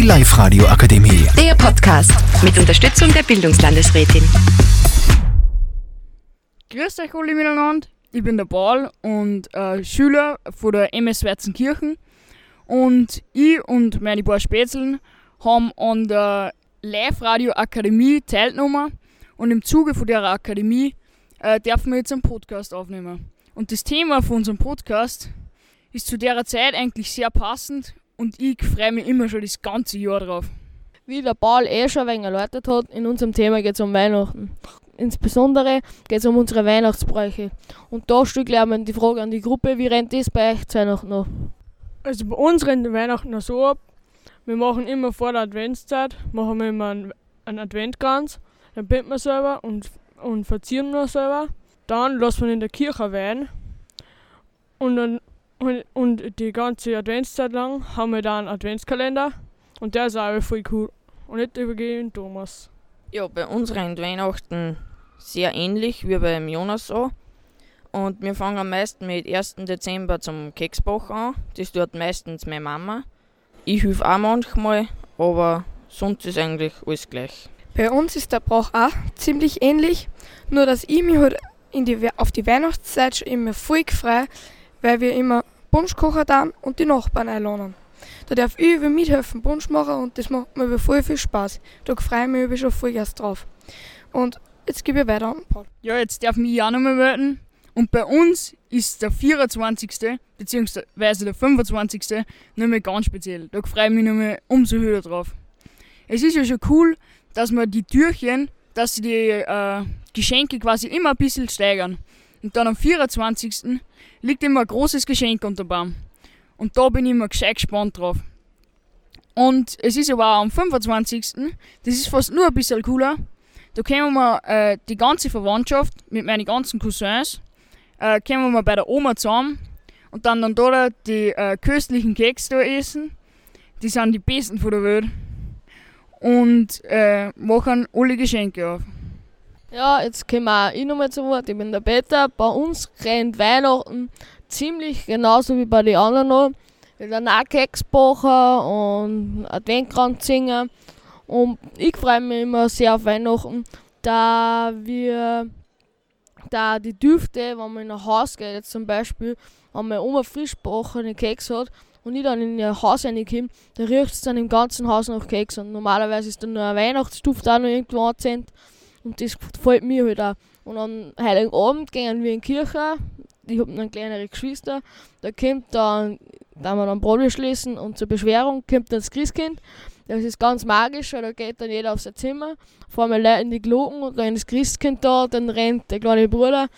Die Live-Radio Akademie. Der Podcast mit Unterstützung der Bildungslandesrätin. Grüß euch alle miteinander. Ich bin der Paul und äh, Schüler von der MS Werzenkirchen. Und ich und meine paar Spätzeln haben an der Live-Radio Akademie teilgenommen. Und im Zuge von der Akademie äh, dürfen wir jetzt einen Podcast aufnehmen. Und das Thema von unserem Podcast ist zu der Zeit eigentlich sehr passend und ich freue mich immer schon das ganze Jahr drauf. Wie der Paul eh schon ein wenig erläutert hat, in unserem Thema geht es um Weihnachten. Insbesondere geht es um unsere Weihnachtsbräuche. Und da stellt gleich mal die Frage an die Gruppe, wie rennt das bei euch zu Weihnachten noch? Also bei uns rennt Weihnachten noch so ab. Wir machen immer vor der Adventszeit, machen wir immer einen, einen Adventkranz, dann binden wir selber und, und verzieren wir selber. Dann lassen wir in der Kirche weinen. Und, dann, und, und die ganze Adventszeit lang haben wir dann einen Adventskalender. Und der ist auch voll cool. Und jetzt übergehe ich an Thomas. Ja, bei uns rennt Weihnachten sehr ähnlich wie beim Jonas an. Und wir fangen meist mit 1. Dezember zum Keksbach an. Das tut meistens meine Mama. Ich helfe auch manchmal, aber sonst ist eigentlich alles gleich. Bei uns ist der Brauch auch ziemlich ähnlich, nur dass ich mich halt in die, auf die Weihnachtszeit schon immer voll freue, weil wir immer Punsch kochen dann und die Nachbarn einladen. Da darf ich über mithelfen Punsch machen und das macht mir über voll viel Spaß. Da freue ich mich über schon erst drauf. Und jetzt gebe ich weiter an Paul. Ja, jetzt darf mich auch nochmal melden. Und bei uns ist der 24. bzw. der 25. nochmal ganz speziell. Da freue ich mich nochmal umso höher drauf. Es ist ja schon cool, dass man die Türchen, dass sie die äh, Geschenke quasi immer ein bisschen steigern. Und dann am 24. liegt immer ein großes Geschenk unter dem Baum. Und da bin ich immer gescheit gespannt drauf. Und es ist aber auch am 25. Das ist fast nur ein bisschen cooler. Da kommen wir äh, die ganze Verwandtschaft mit meinen ganzen Cousins, äh, kommen wir bei der Oma zusammen und dann dann dort die äh, köstlichen Kekse da essen. Die sind die besten von der Welt. Und äh, machen alle Geschenke auf. Ja, jetzt kommen auch ich nochmal zu Wort. Ich bin der Peter. Bei uns rennt Weihnachten ziemlich genauso wie bei den anderen noch. Wir dann auch Keks backen und Adventkranz singen. Und ich freue mich immer sehr auf Weihnachten, da wir da die Düfte, wenn man in ein Haus geht, jetzt zum Beispiel, wenn meine Oma frisch gebrochene Keks hat und ich dann in ihr Haus reinkomme, dann riecht es dann im ganzen Haus nach Keks. Und normalerweise ist dann nur ein Weihnachtsduft auch noch irgendwo angezündet. Und das gefällt mir halt auch. Und am Heiligen Abend gehen wir in die Kirche. Ich habe dann kleinere Geschwister. Da kommt dann, da wir dann Brot schließen und zur Beschwerung kommt dann das Christkind. Das ist ganz magisch, da geht dann jeder auf sein Zimmer, vor mir Leute in die Glocken und dann ist das Christkind da, dann rennt der kleine Bruder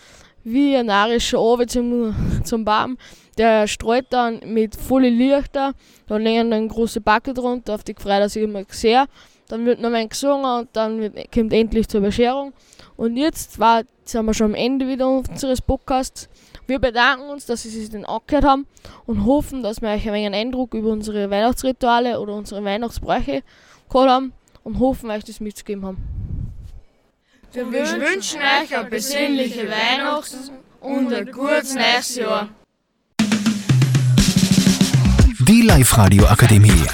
wie ein narischer Owe zum, zum Baum. Der streut dann mit vollen Lichter, da liegen dann große Backe drunter, auf die gefreut, dass ich immer sehe. Dann wird noch ein gesungen und dann kommt endlich zur Bescherung. Und jetzt war, sind wir schon am Ende wieder unseres Podcasts. Wir bedanken uns, dass Sie sich den angehört haben und hoffen, dass wir euch ein wenig einen Eindruck über unsere Weihnachtsrituale oder unsere Weihnachtsbräuche gehabt haben und hoffen, euch das mitzugeben haben. Wir wünschen euch eine besinnliche Weihnachten und ein gutes neues Jahr. Die Live-Radio Akademie.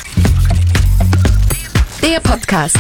Der Podcast